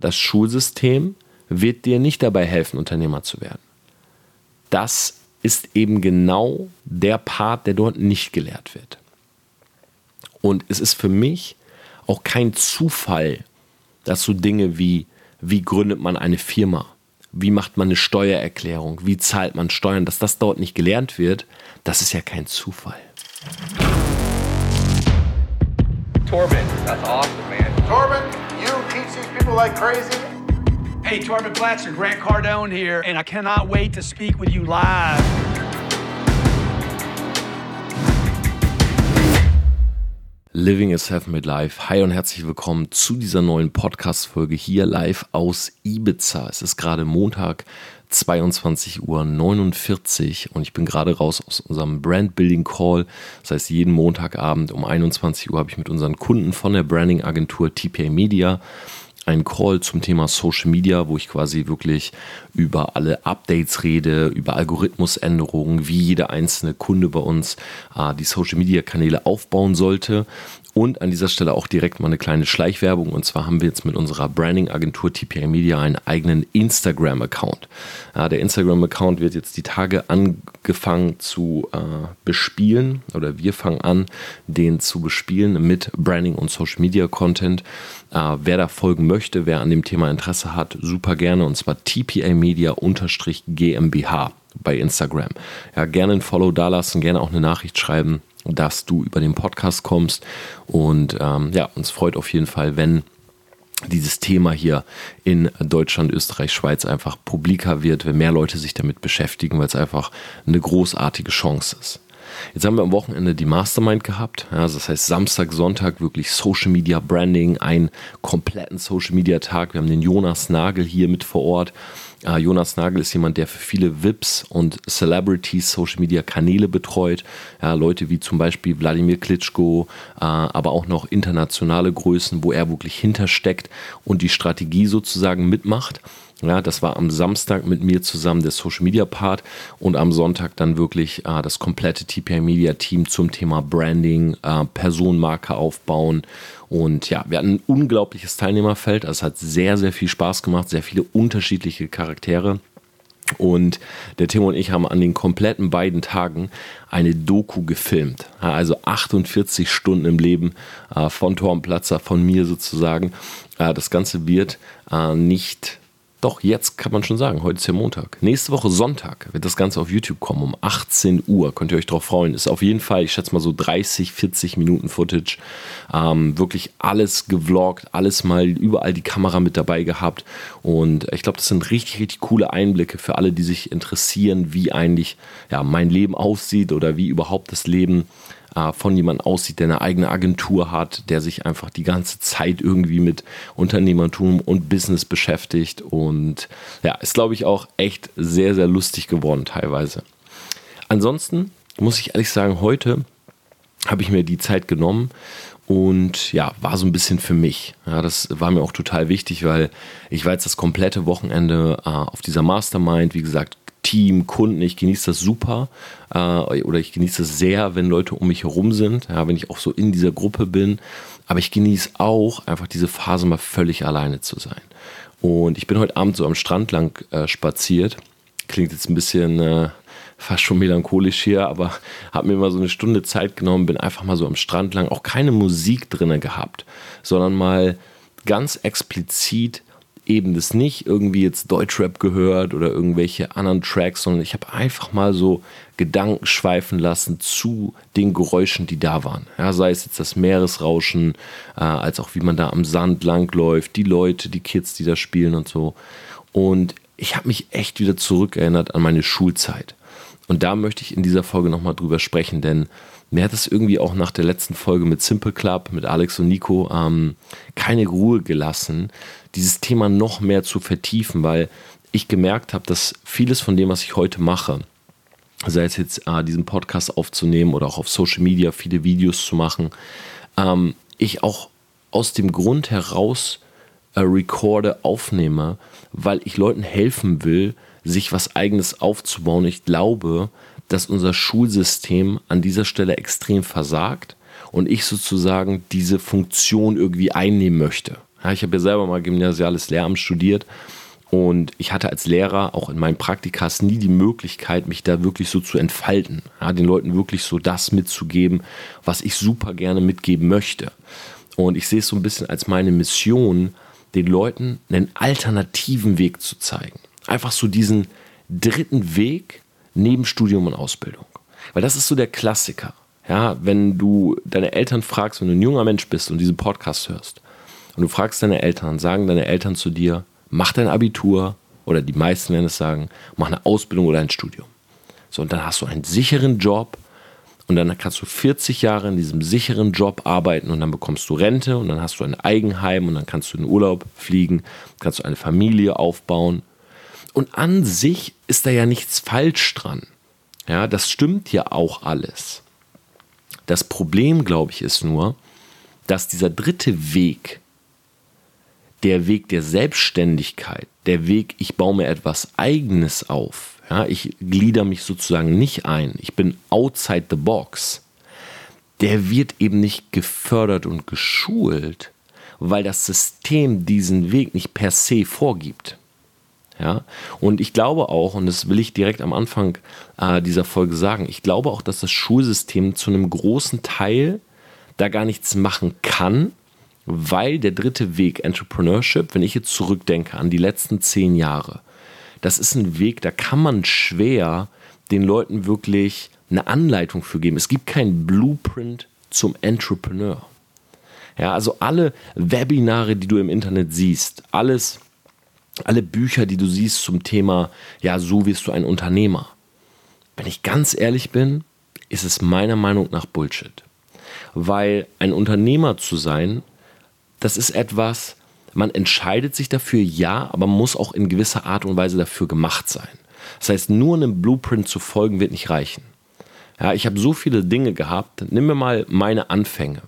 Das Schulsystem wird dir nicht dabei helfen, Unternehmer zu werden. Das ist eben genau der Part, der dort nicht gelehrt wird. Und es ist für mich auch kein Zufall, dass so Dinge wie, wie gründet man eine Firma, wie macht man eine Steuererklärung, wie zahlt man Steuern, dass das dort nicht gelernt wird, das ist ja kein Zufall. Torben, that's awesome, man. Torben, these people like crazy. Hey, Torben Platzer, Grant Cardone here, and I cannot wait to speak with you live. Living a Self-Made Life. Hi und herzlich willkommen zu dieser neuen Podcast-Folge hier live aus Ibiza. Es ist gerade Montag, 22.49 Uhr und ich bin gerade raus aus unserem Brand Building Call. Das heißt, jeden Montagabend um 21 Uhr habe ich mit unseren Kunden von der Branding Agentur TPA Media einen Call zum Thema Social Media, wo ich quasi wirklich über alle Updates rede, über Algorithmusänderungen, wie jeder einzelne Kunde bei uns äh, die Social Media Kanäle aufbauen sollte. Und an dieser Stelle auch direkt mal eine kleine Schleichwerbung. Und zwar haben wir jetzt mit unserer Branding-Agentur TPA Media einen eigenen Instagram-Account. Ja, der Instagram-Account wird jetzt die Tage angefangen zu äh, bespielen oder wir fangen an, den zu bespielen mit Branding und Social Media Content. Äh, wer da folgen möchte, wer an dem Thema Interesse hat, super gerne und zwar TPA Media GmbH bei Instagram. Ja, gerne ein Follow dalassen, gerne auch eine Nachricht schreiben, dass du über den Podcast kommst und ähm, ja, uns freut auf jeden Fall, wenn dieses Thema hier in Deutschland, Österreich, Schweiz einfach publiker wird, wenn mehr Leute sich damit beschäftigen, weil es einfach eine großartige Chance ist. Jetzt haben wir am Wochenende die Mastermind gehabt. Also das heißt Samstag, Sonntag wirklich Social Media Branding, einen kompletten Social Media Tag. Wir haben den Jonas Nagel hier mit vor Ort. Uh, Jonas Nagel ist jemand, der für viele VIPs und Celebrities Social Media Kanäle betreut. Ja, Leute wie zum Beispiel Wladimir Klitschko, uh, aber auch noch internationale Größen, wo er wirklich hintersteckt und die Strategie sozusagen mitmacht. Ja, das war am Samstag mit mir zusammen der Social Media Part und am Sonntag dann wirklich äh, das komplette TPI Media Team zum Thema Branding, äh, Personenmarke aufbauen. Und ja, wir hatten ein unglaubliches Teilnehmerfeld. Also es hat sehr, sehr viel Spaß gemacht, sehr viele unterschiedliche Charaktere. Und der Tim und ich haben an den kompletten beiden Tagen eine Doku gefilmt. Also 48 Stunden im Leben äh, von Torben Platzer, von mir sozusagen. Äh, das Ganze wird äh, nicht doch, jetzt kann man schon sagen, heute ist ja Montag. Nächste Woche Sonntag wird das Ganze auf YouTube kommen, um 18 Uhr. Könnt ihr euch drauf freuen. Ist auf jeden Fall, ich schätze mal so 30, 40 Minuten Footage. Ähm, wirklich alles gevloggt, alles mal überall die Kamera mit dabei gehabt. Und ich glaube, das sind richtig, richtig coole Einblicke für alle, die sich interessieren, wie eigentlich ja, mein Leben aussieht oder wie überhaupt das Leben äh, von jemandem aussieht, der eine eigene Agentur hat, der sich einfach die ganze Zeit irgendwie mit Unternehmertum und Business beschäftigt. Und ja, ist, glaube ich, auch echt sehr, sehr lustig geworden teilweise. Ansonsten muss ich ehrlich sagen, heute habe ich mir die Zeit genommen und ja, war so ein bisschen für mich. Ja, das war mir auch total wichtig, weil ich war jetzt das komplette Wochenende äh, auf dieser Mastermind, wie gesagt, Team, Kunden. Ich genieße das super äh, oder ich genieße es sehr, wenn Leute um mich herum sind, ja, wenn ich auch so in dieser Gruppe bin. Aber ich genieße auch einfach diese Phase mal völlig alleine zu sein. Und ich bin heute Abend so am Strand lang äh, spaziert. Klingt jetzt ein bisschen äh, fast schon melancholisch hier, aber habe mir mal so eine Stunde Zeit genommen, bin einfach mal so am Strand lang, auch keine Musik drinne gehabt, sondern mal ganz explizit eben das nicht irgendwie jetzt Deutschrap gehört oder irgendwelche anderen Tracks, sondern ich habe einfach mal so Gedanken schweifen lassen zu den Geräuschen, die da waren. Ja, sei es jetzt das Meeresrauschen, äh, als auch wie man da am Sand langläuft, die Leute, die Kids, die da spielen und so. Und ich habe mich echt wieder zurückerinnert an meine Schulzeit. Und da möchte ich in dieser Folge nochmal drüber sprechen, denn mir hat es irgendwie auch nach der letzten Folge mit Simple Club, mit Alex und Nico, ähm, keine Ruhe gelassen, dieses Thema noch mehr zu vertiefen, weil ich gemerkt habe, dass vieles von dem, was ich heute mache, sei es jetzt äh, diesen Podcast aufzunehmen oder auch auf Social Media viele Videos zu machen, ähm, ich auch aus dem Grund heraus äh, recorde, aufnehme, weil ich Leuten helfen will, sich was eigenes aufzubauen. Ich glaube, dass unser Schulsystem an dieser Stelle extrem versagt und ich sozusagen diese Funktion irgendwie einnehmen möchte. Ja, ich habe ja selber mal gymnasiales Lehramt studiert und ich hatte als Lehrer auch in meinen Praktikas nie die Möglichkeit, mich da wirklich so zu entfalten. Ja, den Leuten wirklich so das mitzugeben, was ich super gerne mitgeben möchte. Und ich sehe es so ein bisschen als meine Mission, den Leuten einen alternativen Weg zu zeigen. Einfach so diesen dritten Weg neben Studium und Ausbildung. Weil das ist so der Klassiker. Ja, wenn du deine Eltern fragst, wenn du ein junger Mensch bist und diesen Podcast hörst und du fragst deine Eltern, sagen deine Eltern zu dir, mach dein Abitur oder die meisten werden es sagen, mach eine Ausbildung oder ein Studium. So, und dann hast du einen sicheren Job und dann kannst du 40 Jahre in diesem sicheren Job arbeiten und dann bekommst du Rente und dann hast du ein Eigenheim und dann kannst du in Urlaub fliegen, kannst du eine Familie aufbauen. Und an sich ist da ja nichts falsch dran. Ja, das stimmt ja auch alles. Das Problem, glaube ich, ist nur, dass dieser dritte Weg, der Weg der Selbstständigkeit, der Weg, ich baue mir etwas Eigenes auf, ja, ich glieder mich sozusagen nicht ein, ich bin outside the box, der wird eben nicht gefördert und geschult, weil das System diesen Weg nicht per se vorgibt. Ja? Und ich glaube auch, und das will ich direkt am Anfang äh, dieser Folge sagen, ich glaube auch, dass das Schulsystem zu einem großen Teil da gar nichts machen kann, weil der dritte Weg, Entrepreneurship, wenn ich jetzt zurückdenke an die letzten zehn Jahre, das ist ein Weg, da kann man schwer den Leuten wirklich eine Anleitung für geben. Es gibt keinen Blueprint zum Entrepreneur. Ja, also alle Webinare, die du im Internet siehst, alles, alle Bücher, die du siehst zum Thema, ja, so wirst du ein Unternehmer. Wenn ich ganz ehrlich bin, ist es meiner Meinung nach Bullshit. Weil ein Unternehmer zu sein das ist etwas, man entscheidet sich dafür, ja, aber muss auch in gewisser Art und Weise dafür gemacht sein. Das heißt, nur einem Blueprint zu folgen wird nicht reichen. Ja, ich habe so viele Dinge gehabt. Nimm mir mal meine Anfänge.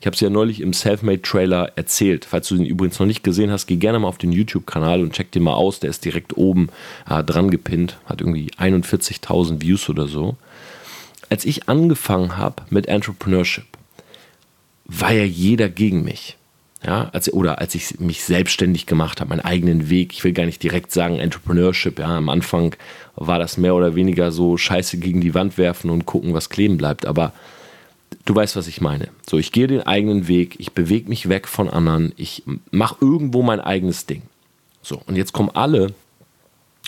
Ich habe es ja neulich im Selfmade-Trailer erzählt. Falls du den übrigens noch nicht gesehen hast, geh gerne mal auf den YouTube-Kanal und check den mal aus. Der ist direkt oben äh, dran gepinnt, hat irgendwie 41.000 Views oder so. Als ich angefangen habe mit Entrepreneurship, war ja jeder gegen mich. Ja, als, oder als ich mich selbstständig gemacht habe, meinen eigenen Weg. Ich will gar nicht direkt sagen Entrepreneurship. Ja, am Anfang war das mehr oder weniger so Scheiße gegen die Wand werfen und gucken, was kleben bleibt. Aber du weißt, was ich meine. So, ich gehe den eigenen Weg, ich bewege mich weg von anderen, ich mache irgendwo mein eigenes Ding. So, und jetzt kommen alle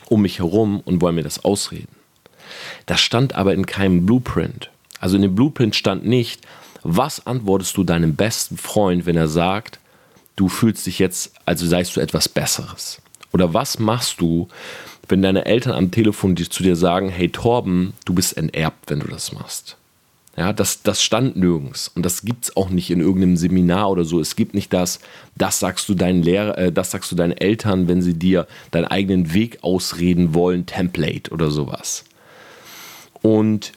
um mich herum und wollen mir das ausreden. Das stand aber in keinem Blueprint. Also in dem Blueprint stand nicht, was antwortest du deinem besten Freund, wenn er sagt, du fühlst dich jetzt, also seist du etwas Besseres? Oder was machst du, wenn deine Eltern am Telefon zu dir sagen, hey Torben, du bist enterbt, wenn du das machst? Ja, das, das stand nirgends und das gibt es auch nicht in irgendeinem Seminar oder so. Es gibt nicht das, das sagst du deinen Lehrer, äh, das sagst du deinen Eltern, wenn sie dir deinen eigenen Weg ausreden wollen, Template oder sowas. Und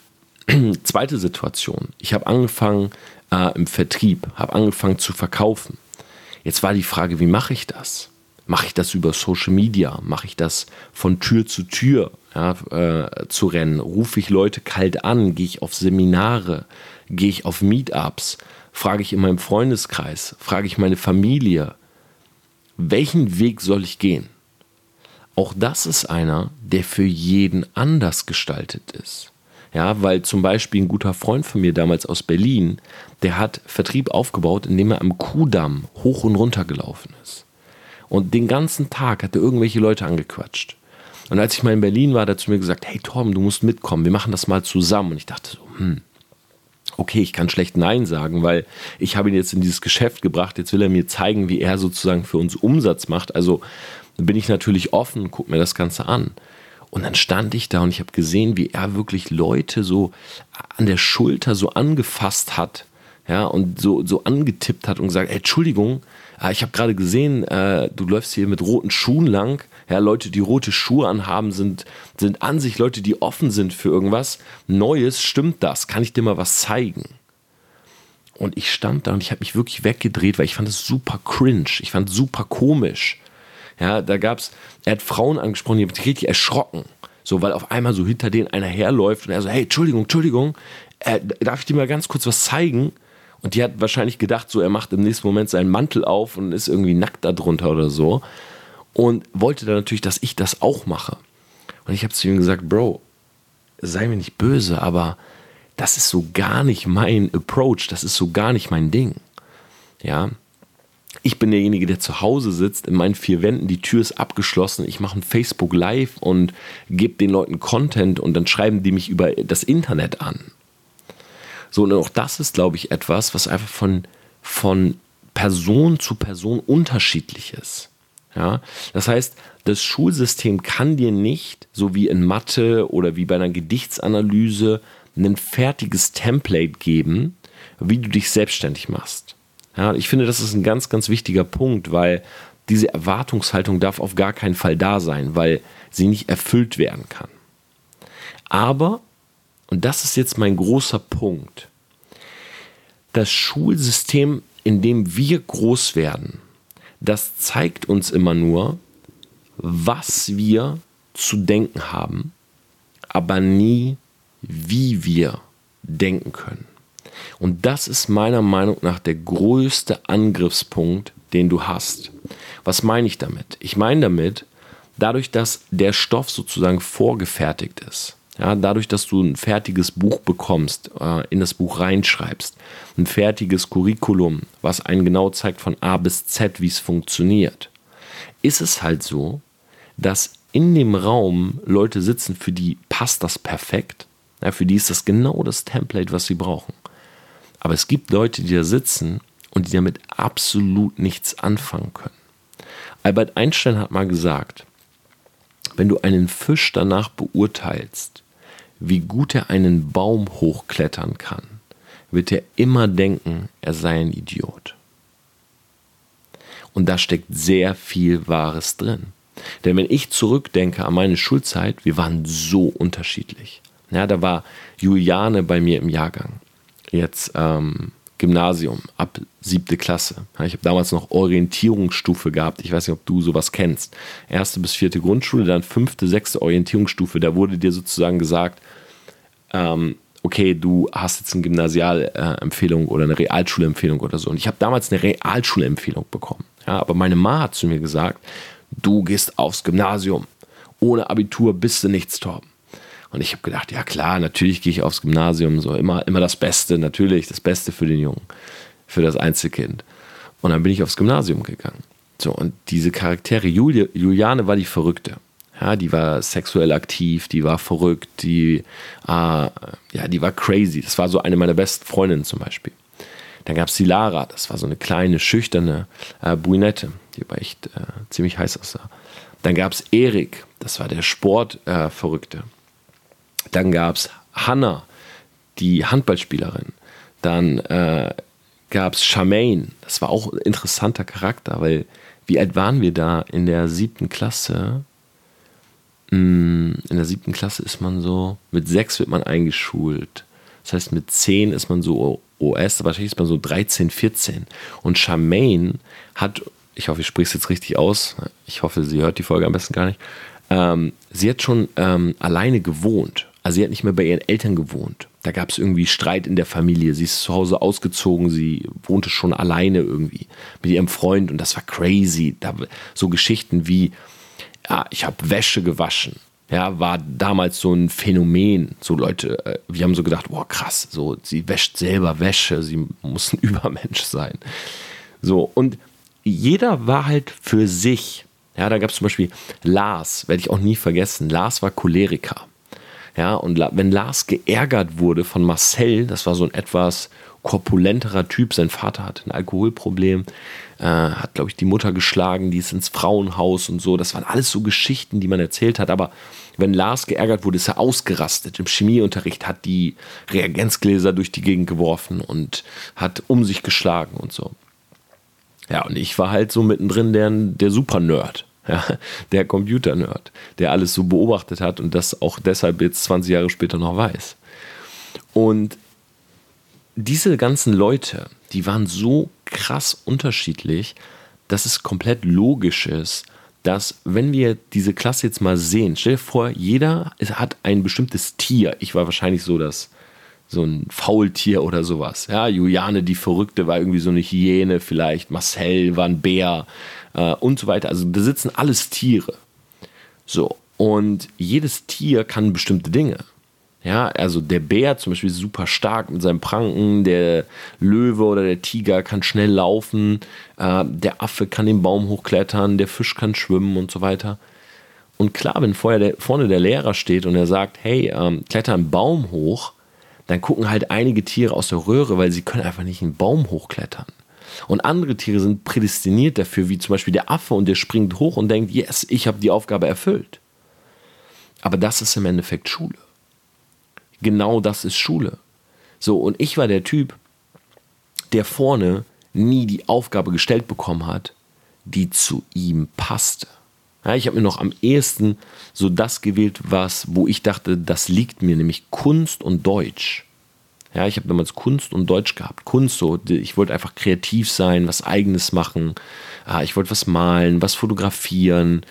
zweite Situation, ich habe angefangen äh, im Vertrieb, habe angefangen zu verkaufen. Jetzt war die Frage, wie mache ich das? Mache ich das über Social Media? Mache ich das von Tür zu Tür ja, äh, zu rennen? Rufe ich Leute kalt an? Gehe ich auf Seminare? Gehe ich auf Meetups? Frage ich in meinem Freundeskreis? Frage ich meine Familie? Welchen Weg soll ich gehen? Auch das ist einer, der für jeden anders gestaltet ist. Ja, weil zum Beispiel ein guter Freund von mir damals aus Berlin, der hat Vertrieb aufgebaut, indem er am Kuhdamm hoch und runter gelaufen ist. Und den ganzen Tag hat er irgendwelche Leute angequatscht. Und als ich mal in Berlin war, hat er zu mir gesagt, hey Torben, du musst mitkommen, wir machen das mal zusammen. Und ich dachte so, hm, okay, ich kann schlecht Nein sagen, weil ich habe ihn jetzt in dieses Geschäft gebracht, jetzt will er mir zeigen, wie er sozusagen für uns Umsatz macht. Also bin ich natürlich offen und gucke mir das Ganze an. Und dann stand ich da und ich habe gesehen, wie er wirklich Leute so an der Schulter so angefasst hat, ja, und so, so angetippt hat und gesagt, Entschuldigung, äh, ich habe gerade gesehen, äh, du läufst hier mit roten Schuhen lang. Ja, Leute, die rote Schuhe anhaben, sind, sind an sich Leute, die offen sind für irgendwas. Neues, stimmt das? Kann ich dir mal was zeigen? Und ich stand da und ich habe mich wirklich weggedreht, weil ich fand es super cringe. Ich fand es super komisch. Ja, da gab's, er hat Frauen angesprochen, die haben sich richtig erschrocken. So, weil auf einmal so hinter denen einer herläuft und er so, hey, Entschuldigung, Entschuldigung, äh, darf ich dir mal ganz kurz was zeigen? Und die hat wahrscheinlich gedacht, so er macht im nächsten Moment seinen Mantel auf und ist irgendwie nackt darunter oder so. Und wollte dann natürlich, dass ich das auch mache. Und ich habe zu ihm gesagt, Bro, sei mir nicht böse, aber das ist so gar nicht mein Approach, das ist so gar nicht mein Ding. Ja, ich bin derjenige, der zu Hause sitzt, in meinen vier Wänden, die Tür ist abgeschlossen, ich mache ein Facebook Live und gebe den Leuten Content und dann schreiben die mich über das Internet an. So, und auch das ist, glaube ich, etwas, was einfach von, von Person zu Person unterschiedlich ist. Ja, das heißt, das Schulsystem kann dir nicht, so wie in Mathe oder wie bei einer Gedichtsanalyse, ein fertiges Template geben, wie du dich selbstständig machst. Ja, ich finde, das ist ein ganz, ganz wichtiger Punkt, weil diese Erwartungshaltung darf auf gar keinen Fall da sein, weil sie nicht erfüllt werden kann. Aber, und das ist jetzt mein großer Punkt, das Schulsystem, in dem wir groß werden, das zeigt uns immer nur, was wir zu denken haben, aber nie, wie wir denken können. Und das ist meiner Meinung nach der größte Angriffspunkt, den du hast. Was meine ich damit? Ich meine damit, dadurch, dass der Stoff sozusagen vorgefertigt ist, ja, dadurch, dass du ein fertiges Buch bekommst, äh, in das Buch reinschreibst, ein fertiges Curriculum, was einen genau zeigt von A bis Z, wie es funktioniert, ist es halt so, dass in dem Raum Leute sitzen, für die passt das perfekt. Ja, für die ist das genau das Template, was sie brauchen. Aber es gibt Leute, die da sitzen und die damit absolut nichts anfangen können. Albert Einstein hat mal gesagt, wenn du einen Fisch danach beurteilst, wie gut er einen Baum hochklettern kann, wird er immer denken, er sei ein Idiot. Und da steckt sehr viel Wahres drin. Denn wenn ich zurückdenke an meine Schulzeit, wir waren so unterschiedlich. Ja, da war Juliane bei mir im Jahrgang jetzt ähm, Gymnasium ab siebte Klasse. Ich habe damals noch Orientierungsstufe gehabt. Ich weiß nicht, ob du sowas kennst. Erste bis vierte Grundschule, dann fünfte, sechste Orientierungsstufe. Da wurde dir sozusagen gesagt, ähm, okay, du hast jetzt eine Gymnasialempfehlung oder eine Realschulempfehlung oder so. Und ich habe damals eine Realschulempfehlung bekommen. Ja, aber meine Ma hat zu mir gesagt, du gehst aufs Gymnasium. Ohne Abitur bist du nichts, Torben. Und ich habe gedacht, ja klar, natürlich gehe ich aufs Gymnasium, so immer, immer das Beste, natürlich, das Beste für den Jungen, für das Einzelkind. Und dann bin ich aufs Gymnasium gegangen. So, und diese Charaktere, Julia, Juliane war die Verrückte. Ja, die war sexuell aktiv, die war verrückt, die, äh, ja, die war crazy. Das war so eine meiner besten Freundinnen zum Beispiel. Dann gab es die Lara, das war so eine kleine, schüchterne äh, Brünette, die aber echt äh, ziemlich heiß aussah. Dann gab es Erik, das war der Sportverrückte. Äh, dann gab es Hannah, die Handballspielerin. Dann äh, gab es Charmaine, das war auch ein interessanter Charakter, weil wie alt waren wir da in der siebten Klasse? Hm, in der siebten Klasse ist man so, mit sechs wird man eingeschult. Das heißt, mit zehn ist man so OS, wahrscheinlich ist man so 13, 14. Und Charmaine hat, ich hoffe, ich spreche es jetzt richtig aus, ich hoffe, sie hört die Folge am besten gar nicht, ähm, sie hat schon ähm, alleine gewohnt. Also sie hat nicht mehr bei ihren Eltern gewohnt. Da gab es irgendwie Streit in der Familie. Sie ist zu Hause ausgezogen, sie wohnte schon alleine irgendwie mit ihrem Freund und das war crazy. Da, so Geschichten wie, ja, ich habe Wäsche gewaschen. Ja, war damals so ein Phänomen. So Leute, äh, wir haben so gedacht, boah, krass, so, sie wäscht selber Wäsche, sie muss ein Übermensch sein. So, und jeder war halt für sich. Ja, da gab es zum Beispiel Lars, werde ich auch nie vergessen. Lars war Choleriker. Ja, und wenn Lars geärgert wurde von Marcel, das war so ein etwas korpulenterer Typ, sein Vater hatte ein Alkoholproblem, äh, hat, glaube ich, die Mutter geschlagen, die ist ins Frauenhaus und so. Das waren alles so Geschichten, die man erzählt hat. Aber wenn Lars geärgert wurde, ist er ausgerastet. Im Chemieunterricht hat die Reagenzgläser durch die Gegend geworfen und hat um sich geschlagen und so. Ja, und ich war halt so mittendrin der, der Super-Nerd ja, der Computer-Nerd, der alles so beobachtet hat und das auch deshalb jetzt 20 Jahre später noch weiß. Und diese ganzen Leute, die waren so krass unterschiedlich, dass es komplett logisch ist, dass wenn wir diese Klasse jetzt mal sehen, stell dir vor, jeder hat ein bestimmtes Tier. Ich war wahrscheinlich so das, so ein Faultier oder sowas. Ja, Juliane, die Verrückte, war irgendwie so eine Hyäne vielleicht, Marcel war ein Bär äh, und so weiter. Also da sitzen alles Tiere. So, und jedes Tier kann bestimmte Dinge. Ja, also der Bär zum Beispiel ist super stark mit seinem Pranken, der Löwe oder der Tiger kann schnell laufen, äh, der Affe kann den Baum hochklettern, der Fisch kann schwimmen und so weiter. Und klar, wenn vorher der, vorne der Lehrer steht und er sagt, hey, ähm, kletter einen Baum hoch, dann gucken halt einige Tiere aus der Röhre, weil sie können einfach nicht einen Baum hochklettern. Und andere Tiere sind prädestiniert dafür, wie zum Beispiel der Affe und der springt hoch und denkt, yes, ich habe die Aufgabe erfüllt. Aber das ist im Endeffekt Schule genau das ist Schule. So, und ich war der Typ, der vorne nie die Aufgabe gestellt bekommen hat, die zu ihm passte. Ja, ich habe mir noch am ehesten so das gewählt, was, wo ich dachte, das liegt mir, nämlich Kunst und Deutsch. Ja, ich habe damals Kunst und Deutsch gehabt. Kunst so, ich wollte einfach kreativ sein, was eigenes machen. Ich wollte was malen, was fotografieren.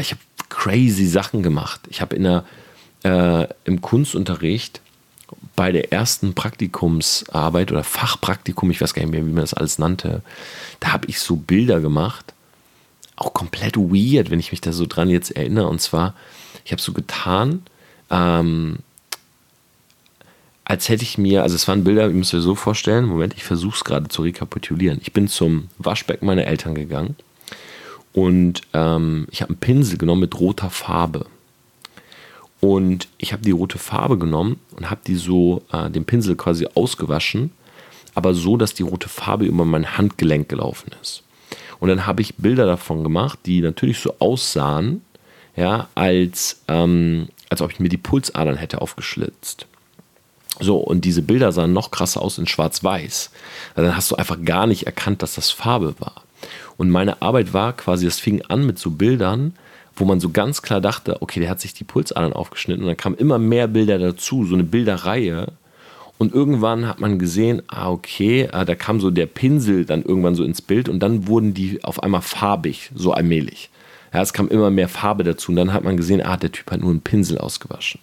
Ich habe crazy Sachen gemacht. Ich habe in der äh, im Kunstunterricht bei der ersten Praktikumsarbeit oder Fachpraktikum, ich weiß gar nicht mehr, wie man das alles nannte, da habe ich so Bilder gemacht, auch komplett weird, wenn ich mich da so dran jetzt erinnere. Und zwar, ich habe so getan, ähm, als hätte ich mir, also es waren Bilder, ich muss mir so vorstellen, Moment, ich versuche es gerade zu rekapitulieren. Ich bin zum Waschbecken meiner Eltern gegangen und ähm, ich habe einen Pinsel genommen mit roter Farbe. Und ich habe die rote Farbe genommen und habe die so, äh, den Pinsel quasi ausgewaschen, aber so, dass die rote Farbe über mein Handgelenk gelaufen ist. Und dann habe ich Bilder davon gemacht, die natürlich so aussahen, ja, als, ähm, als ob ich mir die Pulsadern hätte aufgeschlitzt. So, und diese Bilder sahen noch krasser aus in Schwarz-Weiß. Also dann hast du einfach gar nicht erkannt, dass das Farbe war. Und meine Arbeit war quasi, das fing an mit so Bildern, wo man so ganz klar dachte, okay, der hat sich die Pulsadern aufgeschnitten und dann kamen immer mehr Bilder dazu, so eine Bilderreihe. Und irgendwann hat man gesehen, ah, okay, ah, da kam so der Pinsel dann irgendwann so ins Bild und dann wurden die auf einmal farbig, so allmählich. Ja, es kam immer mehr Farbe dazu und dann hat man gesehen, ah, der Typ hat nur einen Pinsel ausgewaschen.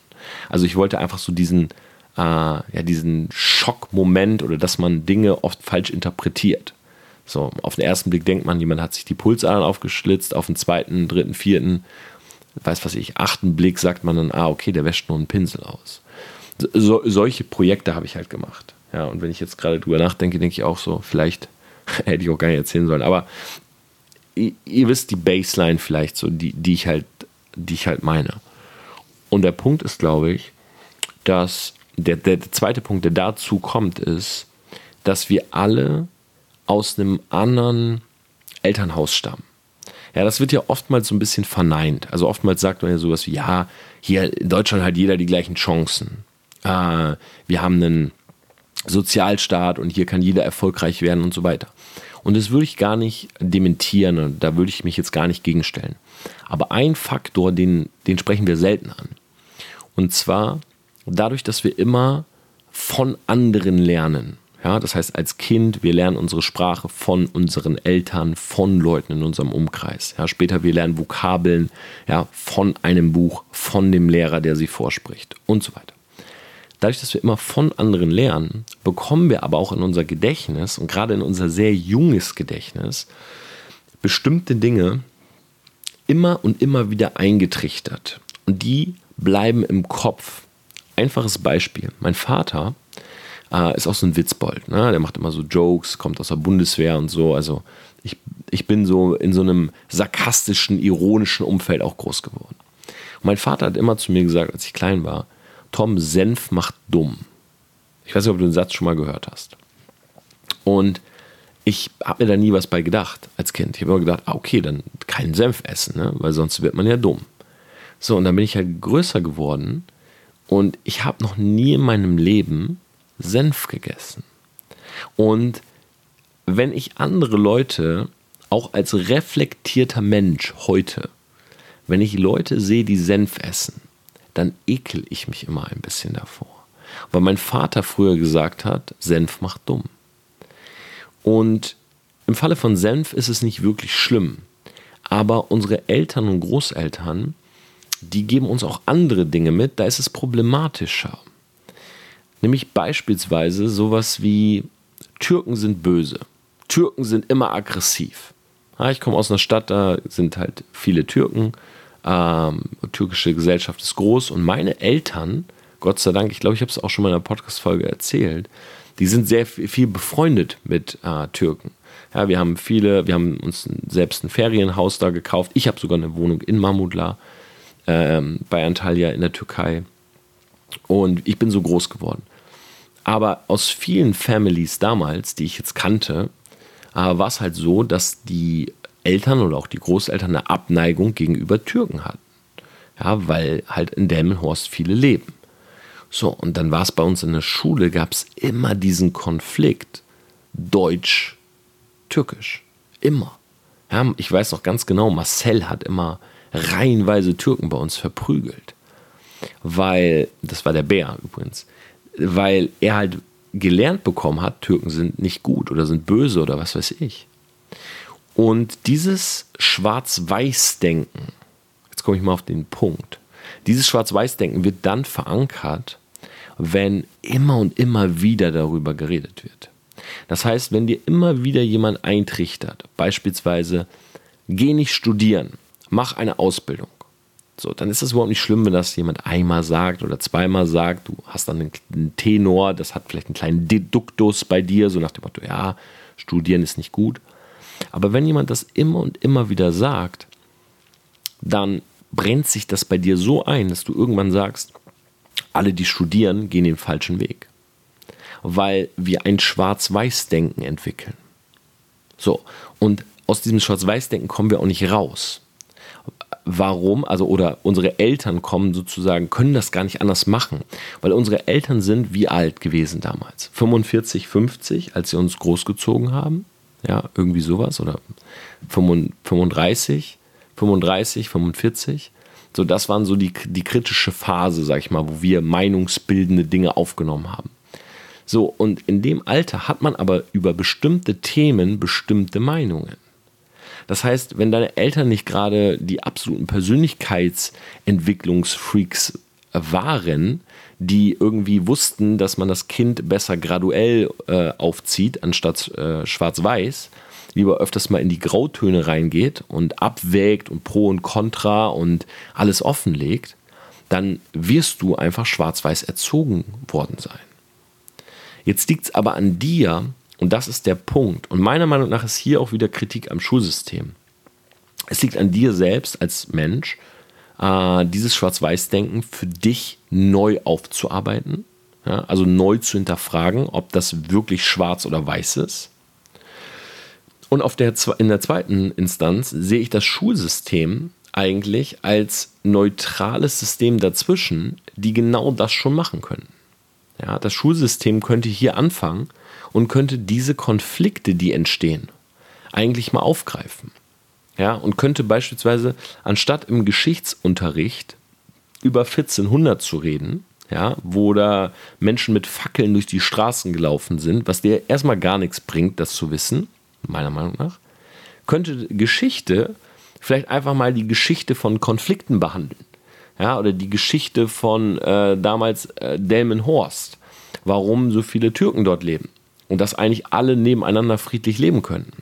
Also ich wollte einfach so diesen, äh, ja, diesen Schockmoment oder dass man Dinge oft falsch interpretiert. So, auf den ersten Blick denkt man, jemand hat sich die Pulsadern aufgeschlitzt, auf den zweiten, dritten, vierten, weiß was ich, achten Blick sagt man dann, ah, okay, der wäscht nur einen Pinsel aus. So, solche Projekte habe ich halt gemacht. Ja, und wenn ich jetzt gerade drüber nachdenke, denke ich auch so, vielleicht hätte ich auch gar nicht erzählen sollen, aber ihr, ihr wisst die Baseline vielleicht so, die, die ich halt, die ich halt meine. Und der Punkt ist, glaube ich, dass der, der zweite Punkt, der dazu kommt, ist, dass wir alle aus einem anderen Elternhaus stammen. Ja, das wird ja oftmals so ein bisschen verneint. Also oftmals sagt man ja sowas wie, ja, hier in Deutschland hat jeder die gleichen Chancen. Äh, wir haben einen Sozialstaat und hier kann jeder erfolgreich werden und so weiter. Und das würde ich gar nicht dementieren und da würde ich mich jetzt gar nicht gegenstellen. Aber ein Faktor, den, den sprechen wir selten an. Und zwar dadurch, dass wir immer von anderen lernen. Ja, das heißt, als Kind, wir lernen unsere Sprache von unseren Eltern, von Leuten in unserem Umkreis. Ja, später, wir lernen Vokabeln ja, von einem Buch, von dem Lehrer, der sie vorspricht und so weiter. Dadurch, dass wir immer von anderen lernen, bekommen wir aber auch in unser Gedächtnis und gerade in unser sehr junges Gedächtnis bestimmte Dinge immer und immer wieder eingetrichtert. Und die bleiben im Kopf. Einfaches Beispiel. Mein Vater äh, ist auch so ein Witzbold. Ne? Der macht immer so Jokes, kommt aus der Bundeswehr und so. Also ich, ich bin so in so einem sarkastischen, ironischen Umfeld auch groß geworden. Und mein Vater hat immer zu mir gesagt, als ich klein war, Tom, Senf macht dumm. Ich weiß nicht, ob du den Satz schon mal gehört hast. Und ich habe mir da nie was bei gedacht als Kind. Ich habe immer gedacht, ah, okay, dann keinen Senf essen, ne? weil sonst wird man ja dumm. So, und dann bin ich halt größer geworden und ich habe noch nie in meinem Leben Senf gegessen. Und wenn ich andere Leute, auch als reflektierter Mensch heute, wenn ich Leute sehe, die Senf essen, dann ekel ich mich immer ein bisschen davor. Weil mein Vater früher gesagt hat, Senf macht dumm. Und im Falle von Senf ist es nicht wirklich schlimm. Aber unsere Eltern und Großeltern, die geben uns auch andere Dinge mit, da ist es problematischer. Nämlich beispielsweise sowas wie Türken sind böse. Türken sind immer aggressiv. Ich komme aus einer Stadt, da sind halt viele Türken. Ähm, türkische Gesellschaft ist groß und meine Eltern, Gott sei Dank, ich glaube, ich habe es auch schon mal in einer Podcast-Folge erzählt, die sind sehr viel befreundet mit äh, Türken. Ja, wir haben viele, wir haben uns selbst ein Ferienhaus da gekauft. Ich habe sogar eine Wohnung in Mamutla ähm, bei Antalya in der Türkei. Und ich bin so groß geworden. Aber aus vielen Families damals, die ich jetzt kannte, äh, war es halt so, dass die Eltern oder auch die Großeltern eine Abneigung gegenüber Türken hatten. Ja, weil halt in Delmenhorst viele leben. So, und dann war es bei uns in der Schule, gab es immer diesen Konflikt Deutsch-Türkisch. Immer. Ja, ich weiß noch ganz genau, Marcel hat immer reihenweise Türken bei uns verprügelt. Weil, das war der Bär übrigens, weil er halt gelernt bekommen hat, Türken sind nicht gut oder sind böse oder was weiß ich. Und dieses Schwarz-Weiß-Denken, jetzt komme ich mal auf den Punkt, dieses Schwarz-Weiß-Denken wird dann verankert wenn immer und immer wieder darüber geredet wird. Das heißt, wenn dir immer wieder jemand eintrichtert, beispielsweise, geh nicht studieren, mach eine Ausbildung. So, dann ist es überhaupt nicht schlimm, wenn das jemand einmal sagt oder zweimal sagt. Du hast dann einen Tenor, das hat vielleicht einen kleinen Deduktus bei dir, so nach dem Motto, ja, studieren ist nicht gut. Aber wenn jemand das immer und immer wieder sagt, dann brennt sich das bei dir so ein, dass du irgendwann sagst, alle, die studieren, gehen den falschen Weg. Weil wir ein Schwarz-Weiß-Denken entwickeln. So, und aus diesem Schwarz-Weiß-Denken kommen wir auch nicht raus. Warum? Also, oder unsere Eltern kommen sozusagen, können das gar nicht anders machen. Weil unsere Eltern sind wie alt gewesen damals? 45, 50, als sie uns großgezogen haben. Ja, irgendwie sowas. Oder 35, 35, 45. So, das waren so die, die kritische Phase, sag ich mal, wo wir meinungsbildende Dinge aufgenommen haben. So, und in dem Alter hat man aber über bestimmte Themen bestimmte Meinungen. Das heißt, wenn deine Eltern nicht gerade die absoluten Persönlichkeitsentwicklungsfreaks waren, die irgendwie wussten, dass man das Kind besser graduell äh, aufzieht, anstatt äh, schwarz-weiß, lieber öfters mal in die Grautöne reingeht und abwägt und Pro und Contra und alles offenlegt, dann wirst du einfach schwarz-weiß erzogen worden sein. Jetzt liegt es aber an dir, und das ist der Punkt, und meiner Meinung nach ist hier auch wieder Kritik am Schulsystem. Es liegt an dir selbst als Mensch, äh, dieses Schwarz-Weiß-Denken für dich neu aufzuarbeiten, ja, also neu zu hinterfragen, ob das wirklich schwarz oder weiß ist und auf der, in der zweiten Instanz sehe ich das Schulsystem eigentlich als neutrales System dazwischen, die genau das schon machen können. Ja, das Schulsystem könnte hier anfangen und könnte diese Konflikte, die entstehen, eigentlich mal aufgreifen. Ja, und könnte beispielsweise, anstatt im Geschichtsunterricht über 1400 zu reden, ja, wo da Menschen mit Fackeln durch die Straßen gelaufen sind, was dir erstmal gar nichts bringt, das zu wissen, meiner Meinung nach, könnte Geschichte vielleicht einfach mal die Geschichte von Konflikten behandeln. Ja, oder die Geschichte von äh, damals äh, Delmenhorst, warum so viele Türken dort leben und dass eigentlich alle nebeneinander friedlich leben könnten.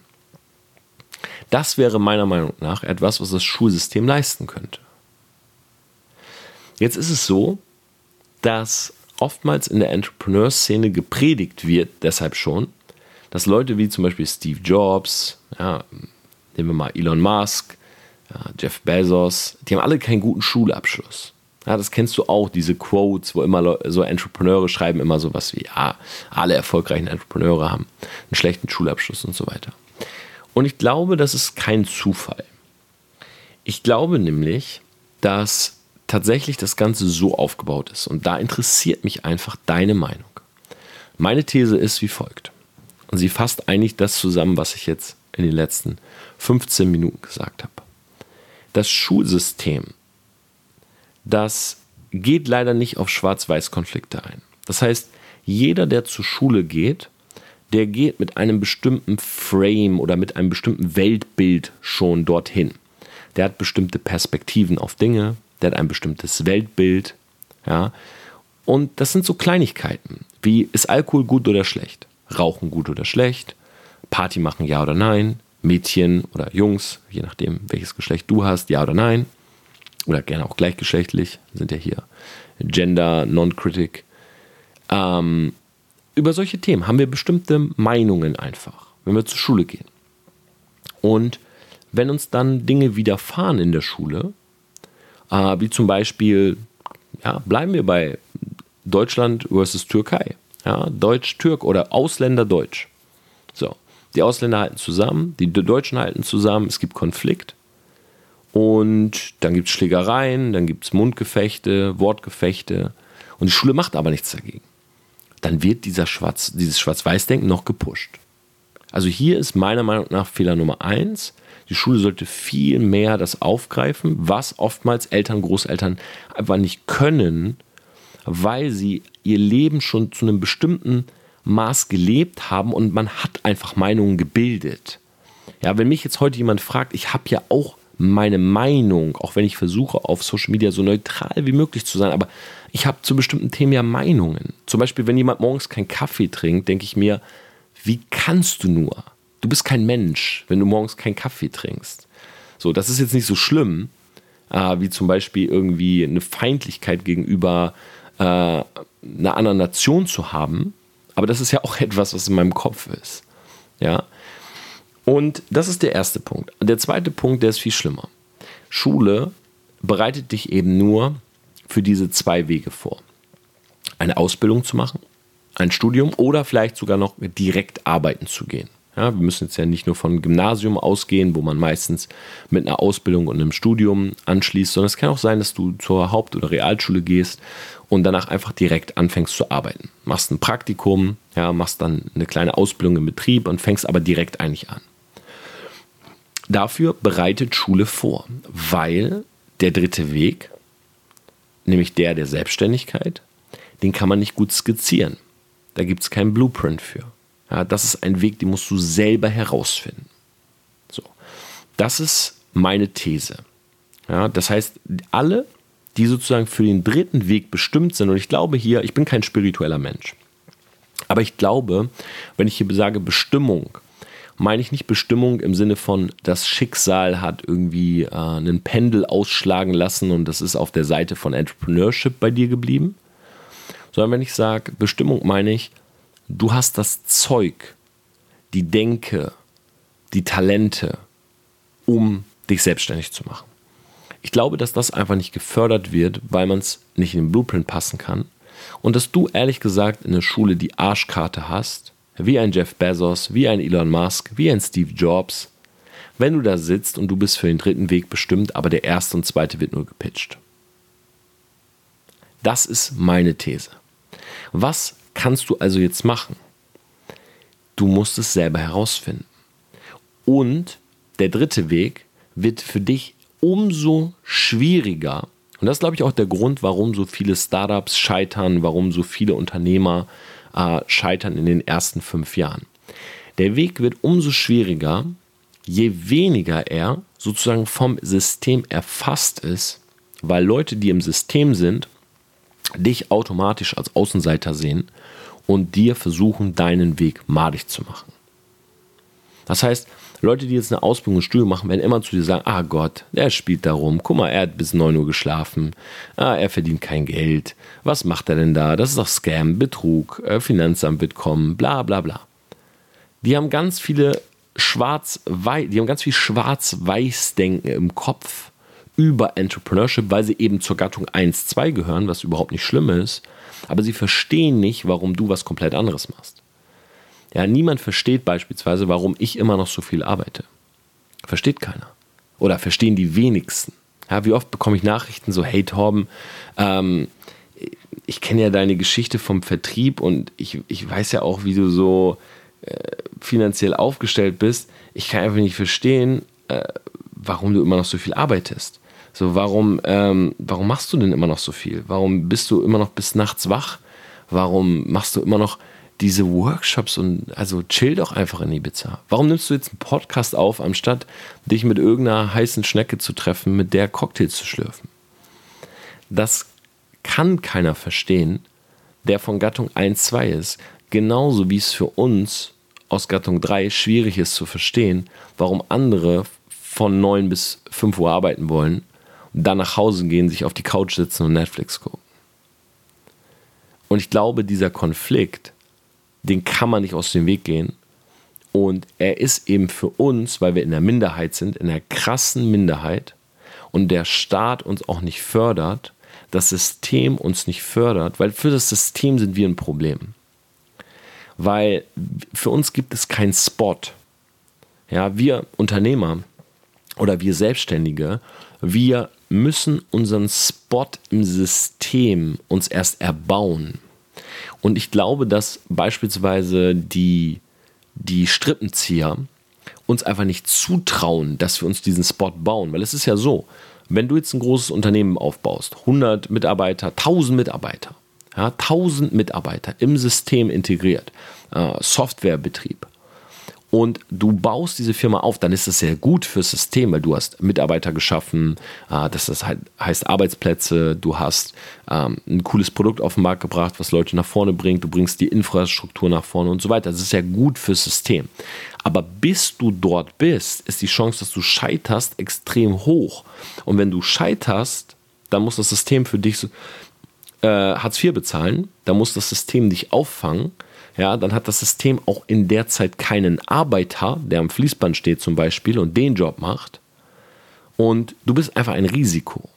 Das wäre meiner Meinung nach etwas, was das Schulsystem leisten könnte. Jetzt ist es so, dass oftmals in der Entrepreneur-Szene gepredigt wird, deshalb schon, dass Leute wie zum Beispiel Steve Jobs, ja, nehmen wir mal Elon Musk, ja, Jeff Bezos, die haben alle keinen guten Schulabschluss. Ja, das kennst du auch, diese Quotes, wo immer so Entrepreneure schreiben immer sowas wie, ja, alle erfolgreichen Entrepreneure haben einen schlechten Schulabschluss und so weiter. Und ich glaube, das ist kein Zufall. Ich glaube nämlich, dass tatsächlich das Ganze so aufgebaut ist. Und da interessiert mich einfach deine Meinung. Meine These ist wie folgt. Und sie fasst eigentlich das zusammen, was ich jetzt in den letzten 15 Minuten gesagt habe. Das Schulsystem, das geht leider nicht auf Schwarz-Weiß-Konflikte ein. Das heißt, jeder, der zur Schule geht, der geht mit einem bestimmten Frame oder mit einem bestimmten Weltbild schon dorthin. Der hat bestimmte Perspektiven auf Dinge, der hat ein bestimmtes Weltbild, ja. Und das sind so Kleinigkeiten Wie ist Alkohol gut oder schlecht? Rauchen gut oder schlecht? Party machen ja oder nein? Mädchen oder Jungs, je nachdem, welches Geschlecht du hast, ja oder nein? Oder gerne auch gleichgeschlechtlich, sind ja hier Gender, Non-Critic. Ähm, über solche Themen haben wir bestimmte Meinungen einfach, wenn wir zur Schule gehen. Und wenn uns dann Dinge widerfahren in der Schule, äh, wie zum Beispiel, ja, bleiben wir bei Deutschland versus Türkei. Ja, Deutsch-Türk oder Ausländer-Deutsch. So, die Ausländer halten zusammen, die Deutschen halten zusammen, es gibt Konflikt. Und dann gibt es Schlägereien, dann gibt es Mundgefechte, Wortgefechte. Und die Schule macht aber nichts dagegen. Dann wird dieser Schwarz, dieses Schwarz-Weiß-Denken noch gepusht. Also hier ist meiner Meinung nach Fehler Nummer eins. Die Schule sollte viel mehr das aufgreifen, was oftmals Eltern, Großeltern einfach nicht können, weil sie ihr Leben schon zu einem bestimmten Maß gelebt haben und man hat einfach Meinungen gebildet. Ja, wenn mich jetzt heute jemand fragt, ich habe ja auch meine Meinung, auch wenn ich versuche, auf Social Media so neutral wie möglich zu sein, aber ich habe zu bestimmten Themen ja Meinungen. Zum Beispiel, wenn jemand morgens keinen Kaffee trinkt, denke ich mir, wie kannst du nur? Du bist kein Mensch, wenn du morgens keinen Kaffee trinkst. So, das ist jetzt nicht so schlimm, äh, wie zum Beispiel irgendwie eine Feindlichkeit gegenüber äh, einer anderen Nation zu haben. Aber das ist ja auch etwas, was in meinem Kopf ist. Ja. Und das ist der erste Punkt. Der zweite Punkt, der ist viel schlimmer. Schule bereitet dich eben nur für diese zwei Wege vor. Eine Ausbildung zu machen ein Studium oder vielleicht sogar noch direkt arbeiten zu gehen. Ja, wir müssen jetzt ja nicht nur von Gymnasium ausgehen, wo man meistens mit einer Ausbildung und einem Studium anschließt, sondern es kann auch sein, dass du zur Haupt- oder Realschule gehst und danach einfach direkt anfängst zu arbeiten. Machst ein Praktikum, ja, machst dann eine kleine Ausbildung im Betrieb und fängst aber direkt eigentlich an. Dafür bereitet Schule vor, weil der dritte Weg, nämlich der der Selbstständigkeit, den kann man nicht gut skizzieren. Da gibt es keinen Blueprint für. Ja, das ist ein Weg, den musst du selber herausfinden. So. Das ist meine These. Ja, das heißt, alle, die sozusagen für den dritten Weg bestimmt sind, und ich glaube hier, ich bin kein spiritueller Mensch, aber ich glaube, wenn ich hier sage Bestimmung, meine ich nicht Bestimmung im Sinne von, das Schicksal hat irgendwie äh, einen Pendel ausschlagen lassen und das ist auf der Seite von Entrepreneurship bei dir geblieben, sondern wenn ich sage Bestimmung, meine ich, du hast das Zeug, die Denke, die Talente, um dich selbstständig zu machen. Ich glaube, dass das einfach nicht gefördert wird, weil man es nicht in den Blueprint passen kann. Und dass du ehrlich gesagt in der Schule die Arschkarte hast, wie ein Jeff Bezos, wie ein Elon Musk, wie ein Steve Jobs, wenn du da sitzt und du bist für den dritten Weg bestimmt, aber der erste und zweite wird nur gepitcht. Das ist meine These. Was kannst du also jetzt machen? Du musst es selber herausfinden. Und der dritte Weg wird für dich umso schwieriger. Und das ist, glaube ich, auch der Grund, warum so viele Startups scheitern, warum so viele Unternehmer äh, scheitern in den ersten fünf Jahren. Der Weg wird umso schwieriger, je weniger er sozusagen vom System erfasst ist, weil Leute, die im System sind, dich automatisch als Außenseiter sehen und dir versuchen, deinen Weg madig zu machen. Das heißt, Leute, die jetzt eine Ausbildung und Studium machen, werden immer zu dir sagen, ah Gott, der spielt da rum, guck mal, er hat bis 9 Uhr geschlafen, ah, er verdient kein Geld, was macht er denn da, das ist doch Scam, Betrug, äh, Finanzamt wird kommen, bla bla bla. Die haben ganz viele schwarz-weiß, die haben ganz viel schwarz-weiß-Denken im Kopf über Entrepreneurship, weil sie eben zur Gattung 1, 2 gehören, was überhaupt nicht schlimm ist, aber sie verstehen nicht, warum du was komplett anderes machst. Ja, niemand versteht beispielsweise, warum ich immer noch so viel arbeite. Versteht keiner. Oder verstehen die wenigsten. Ja, wie oft bekomme ich Nachrichten so, hey Torben, ähm, ich kenne ja deine Geschichte vom Vertrieb und ich, ich weiß ja auch, wie du so äh, finanziell aufgestellt bist. Ich kann einfach nicht verstehen, äh, warum du immer noch so viel arbeitest. So, warum, ähm, warum machst du denn immer noch so viel? Warum bist du immer noch bis nachts wach? Warum machst du immer noch diese Workshops und also chill doch einfach in Ibiza. Warum nimmst du jetzt einen Podcast auf, anstatt dich mit irgendeiner heißen Schnecke zu treffen, mit der Cocktails zu schlürfen? Das kann keiner verstehen, der von Gattung 1, 2 ist, genauso wie es für uns aus Gattung 3 schwierig ist zu verstehen, warum andere von 9 bis 5 Uhr arbeiten wollen und dann nach Hause gehen, sich auf die Couch sitzen und Netflix gucken. Und ich glaube, dieser Konflikt, den kann man nicht aus dem Weg gehen. Und er ist eben für uns, weil wir in der Minderheit sind, in der krassen Minderheit und der Staat uns auch nicht fördert, das System uns nicht fördert, weil für das System sind wir ein Problem. Weil für uns gibt es keinen Spot. Ja, wir Unternehmer oder wir Selbstständige, wir müssen unseren Spot im System uns erst erbauen. Und ich glaube, dass beispielsweise die, die Strippenzieher uns einfach nicht zutrauen, dass wir uns diesen Spot bauen. Weil es ist ja so, wenn du jetzt ein großes Unternehmen aufbaust, 100 Mitarbeiter, 1000 Mitarbeiter, ja, 1000 Mitarbeiter im System integriert, äh, Softwarebetrieb, und du baust diese Firma auf, dann ist das sehr gut fürs System, weil du hast Mitarbeiter geschaffen, äh, das, halt, heißt Arbeitsplätze, du hast ähm, ein cooles Produkt auf den Markt gebracht, was Leute nach vorne bringt, du bringst die Infrastruktur nach vorne und so weiter. Das ist sehr gut fürs System. Aber bis du dort bist, ist die Chance, dass du scheiterst, extrem hoch. Und wenn du scheiterst, dann muss das System für dich äh, Hartz IV bezahlen, dann muss das System dich auffangen ja, dann hat das System auch in der Zeit keinen Arbeiter, der am Fließband steht zum Beispiel und den Job macht. Und du bist einfach ein Risiko.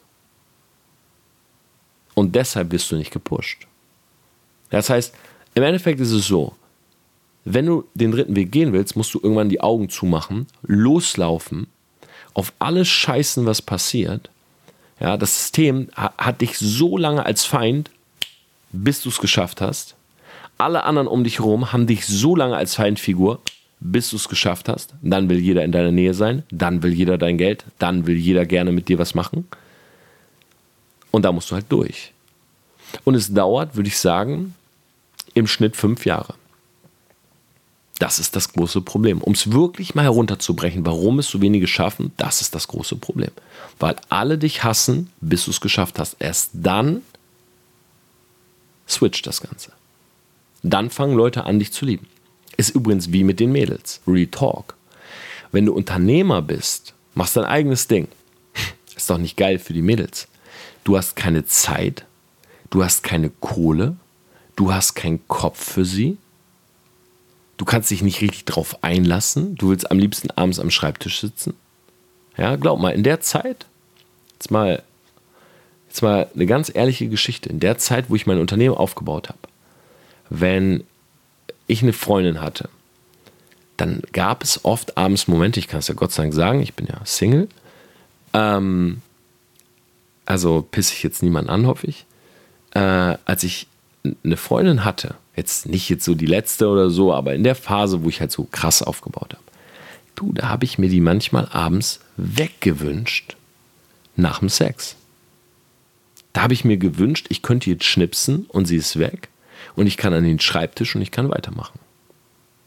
Und deshalb bist du nicht gepusht. Das heißt, im Endeffekt ist es so, wenn du den dritten Weg gehen willst, musst du irgendwann die Augen zumachen, loslaufen, auf alles scheißen, was passiert. Ja, das System hat dich so lange als Feind, bis du es geschafft hast. Alle anderen um dich herum haben dich so lange als Feindfigur, bis du es geschafft hast. Dann will jeder in deiner Nähe sein, dann will jeder dein Geld, dann will jeder gerne mit dir was machen. Und da musst du halt durch. Und es dauert, würde ich sagen, im Schnitt fünf Jahre. Das ist das große Problem. Um es wirklich mal herunterzubrechen, warum es so wenige schaffen, das ist das große Problem. Weil alle dich hassen, bis du es geschafft hast. Erst dann switcht das Ganze. Dann fangen Leute an, dich zu lieben. Ist übrigens wie mit den Mädels. Retalk. Wenn du Unternehmer bist, machst dein eigenes Ding. Ist doch nicht geil für die Mädels. Du hast keine Zeit, du hast keine Kohle, du hast keinen Kopf für sie, du kannst dich nicht richtig drauf einlassen, du willst am liebsten abends am Schreibtisch sitzen. Ja, glaub mal, in der Zeit, jetzt mal, jetzt mal eine ganz ehrliche Geschichte, in der Zeit, wo ich mein Unternehmen aufgebaut habe, wenn ich eine Freundin hatte, dann gab es oft abends Momente, ich kann es ja Gott sei Dank sagen, ich bin ja Single. Ähm, also pisse ich jetzt niemanden an, hoffe ich. Äh, als ich eine Freundin hatte, jetzt nicht jetzt so die letzte oder so, aber in der Phase, wo ich halt so krass aufgebaut habe, du, da habe ich mir die manchmal abends weggewünscht nach dem Sex. Da habe ich mir gewünscht, ich könnte jetzt schnipsen und sie ist weg und ich kann an den Schreibtisch und ich kann weitermachen.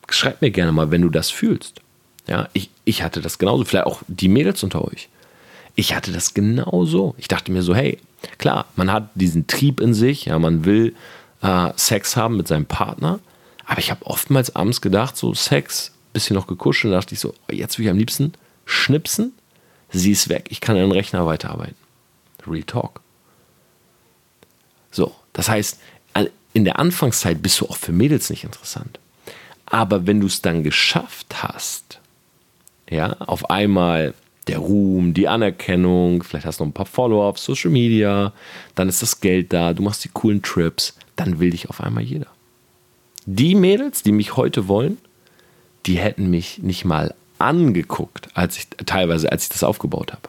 Schreib mir gerne mal, wenn du das fühlst. Ja, ich, ich hatte das genauso, vielleicht auch die Mädels unter euch. Ich hatte das genauso. Ich dachte mir so, hey, klar, man hat diesen Trieb in sich, ja, man will äh, Sex haben mit seinem Partner, aber ich habe oftmals abends gedacht, so Sex, bisschen noch gekuschelt, da dachte ich so, oh, jetzt will ich am liebsten schnipsen, sie ist weg, ich kann an den Rechner weiterarbeiten. Real Talk. So, das heißt, in der Anfangszeit bist du auch für Mädels nicht interessant. Aber wenn du es dann geschafft hast, ja, auf einmal der Ruhm, die Anerkennung, vielleicht hast du noch ein paar Follower auf Social Media, dann ist das Geld da, du machst die coolen Trips, dann will dich auf einmal jeder. Die Mädels, die mich heute wollen, die hätten mich nicht mal angeguckt, als ich teilweise, als ich das aufgebaut habe.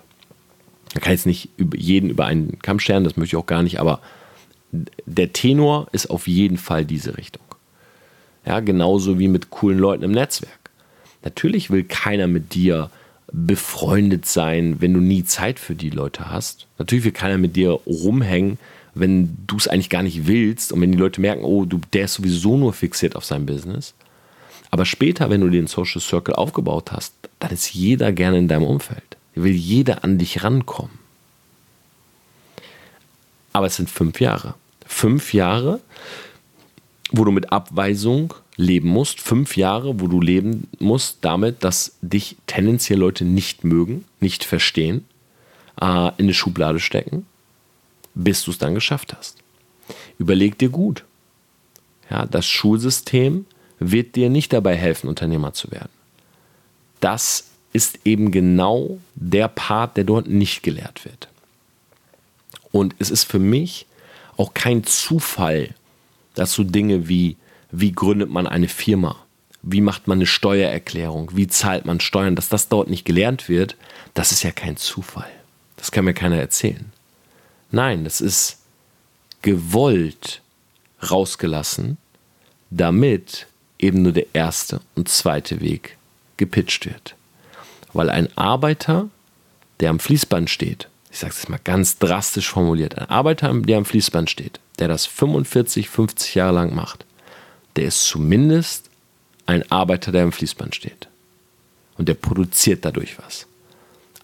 Man kann jetzt nicht jeden über einen Kamm scheren, das möchte ich auch gar nicht, aber der Tenor ist auf jeden Fall diese Richtung. Ja, genauso wie mit coolen Leuten im Netzwerk. Natürlich will keiner mit dir befreundet sein, wenn du nie Zeit für die Leute hast. Natürlich will keiner mit dir rumhängen, wenn du es eigentlich gar nicht willst und wenn die Leute merken, oh, du, der ist sowieso nur fixiert auf sein Business. Aber später, wenn du den Social Circle aufgebaut hast, dann ist jeder gerne in deinem Umfeld. Will jeder an dich rankommen. Aber es sind fünf Jahre. Fünf Jahre, wo du mit Abweisung leben musst, fünf Jahre, wo du leben musst damit, dass dich tendenziell Leute nicht mögen, nicht verstehen, äh, in eine Schublade stecken, bis du es dann geschafft hast. Überleg dir gut. Ja, das Schulsystem wird dir nicht dabei helfen, Unternehmer zu werden. Das ist eben genau der Part, der dort nicht gelehrt wird. Und es ist für mich auch kein Zufall, dass so Dinge wie, wie gründet man eine Firma, wie macht man eine Steuererklärung, wie zahlt man Steuern, dass das dort nicht gelernt wird, das ist ja kein Zufall. Das kann mir keiner erzählen. Nein, das ist gewollt rausgelassen, damit eben nur der erste und zweite Weg gepitcht wird. Weil ein Arbeiter, der am Fließband steht, ich sage es mal ganz drastisch formuliert, ein Arbeiter, der am Fließband steht, der das 45, 50 Jahre lang macht, der ist zumindest ein Arbeiter, der am Fließband steht. Und der produziert dadurch was.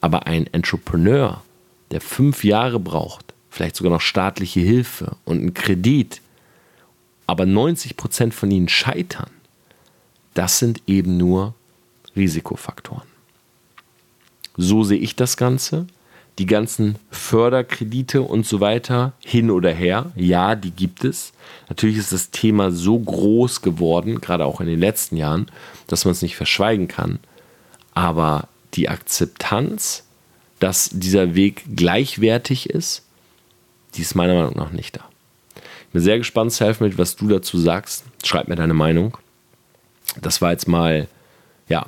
Aber ein Entrepreneur, der fünf Jahre braucht, vielleicht sogar noch staatliche Hilfe und einen Kredit, aber 90 Prozent von ihnen scheitern, das sind eben nur Risikofaktoren. So sehe ich das Ganze die ganzen Förderkredite und so weiter hin oder her. Ja, die gibt es. Natürlich ist das Thema so groß geworden, gerade auch in den letzten Jahren, dass man es nicht verschweigen kann. Aber die Akzeptanz, dass dieser Weg gleichwertig ist, die ist meiner Meinung nach nicht da. Ich bin sehr gespannt, Selfmade, was du dazu sagst. Schreib mir deine Meinung. Das war jetzt mal ja,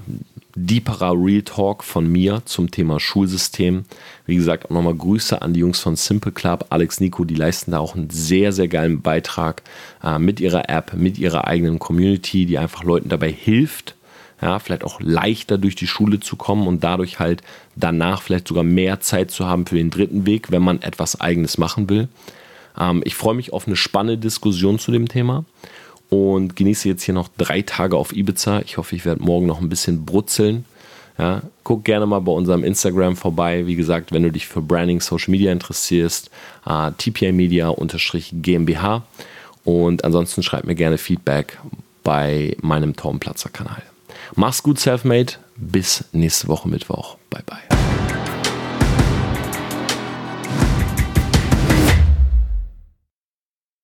deeperer Real Talk von mir zum Thema Schulsystem. Wie gesagt, auch nochmal Grüße an die Jungs von Simple Club, Alex Nico, die leisten da auch einen sehr, sehr geilen Beitrag äh, mit ihrer App, mit ihrer eigenen Community, die einfach Leuten dabei hilft, ja, vielleicht auch leichter durch die Schule zu kommen und dadurch halt danach vielleicht sogar mehr Zeit zu haben für den dritten Weg, wenn man etwas Eigenes machen will. Ähm, ich freue mich auf eine spannende Diskussion zu dem Thema und genieße jetzt hier noch drei Tage auf Ibiza. Ich hoffe, ich werde morgen noch ein bisschen brutzeln. Ja, guck gerne mal bei unserem Instagram vorbei. Wie gesagt, wenn du dich für Branding, Social Media interessierst, äh, TPI Media GmbH. Und ansonsten schreib mir gerne Feedback bei meinem Tom Platzer Kanal. Mach's gut, Selfmade. Bis nächste Woche Mittwoch. Bye, bye.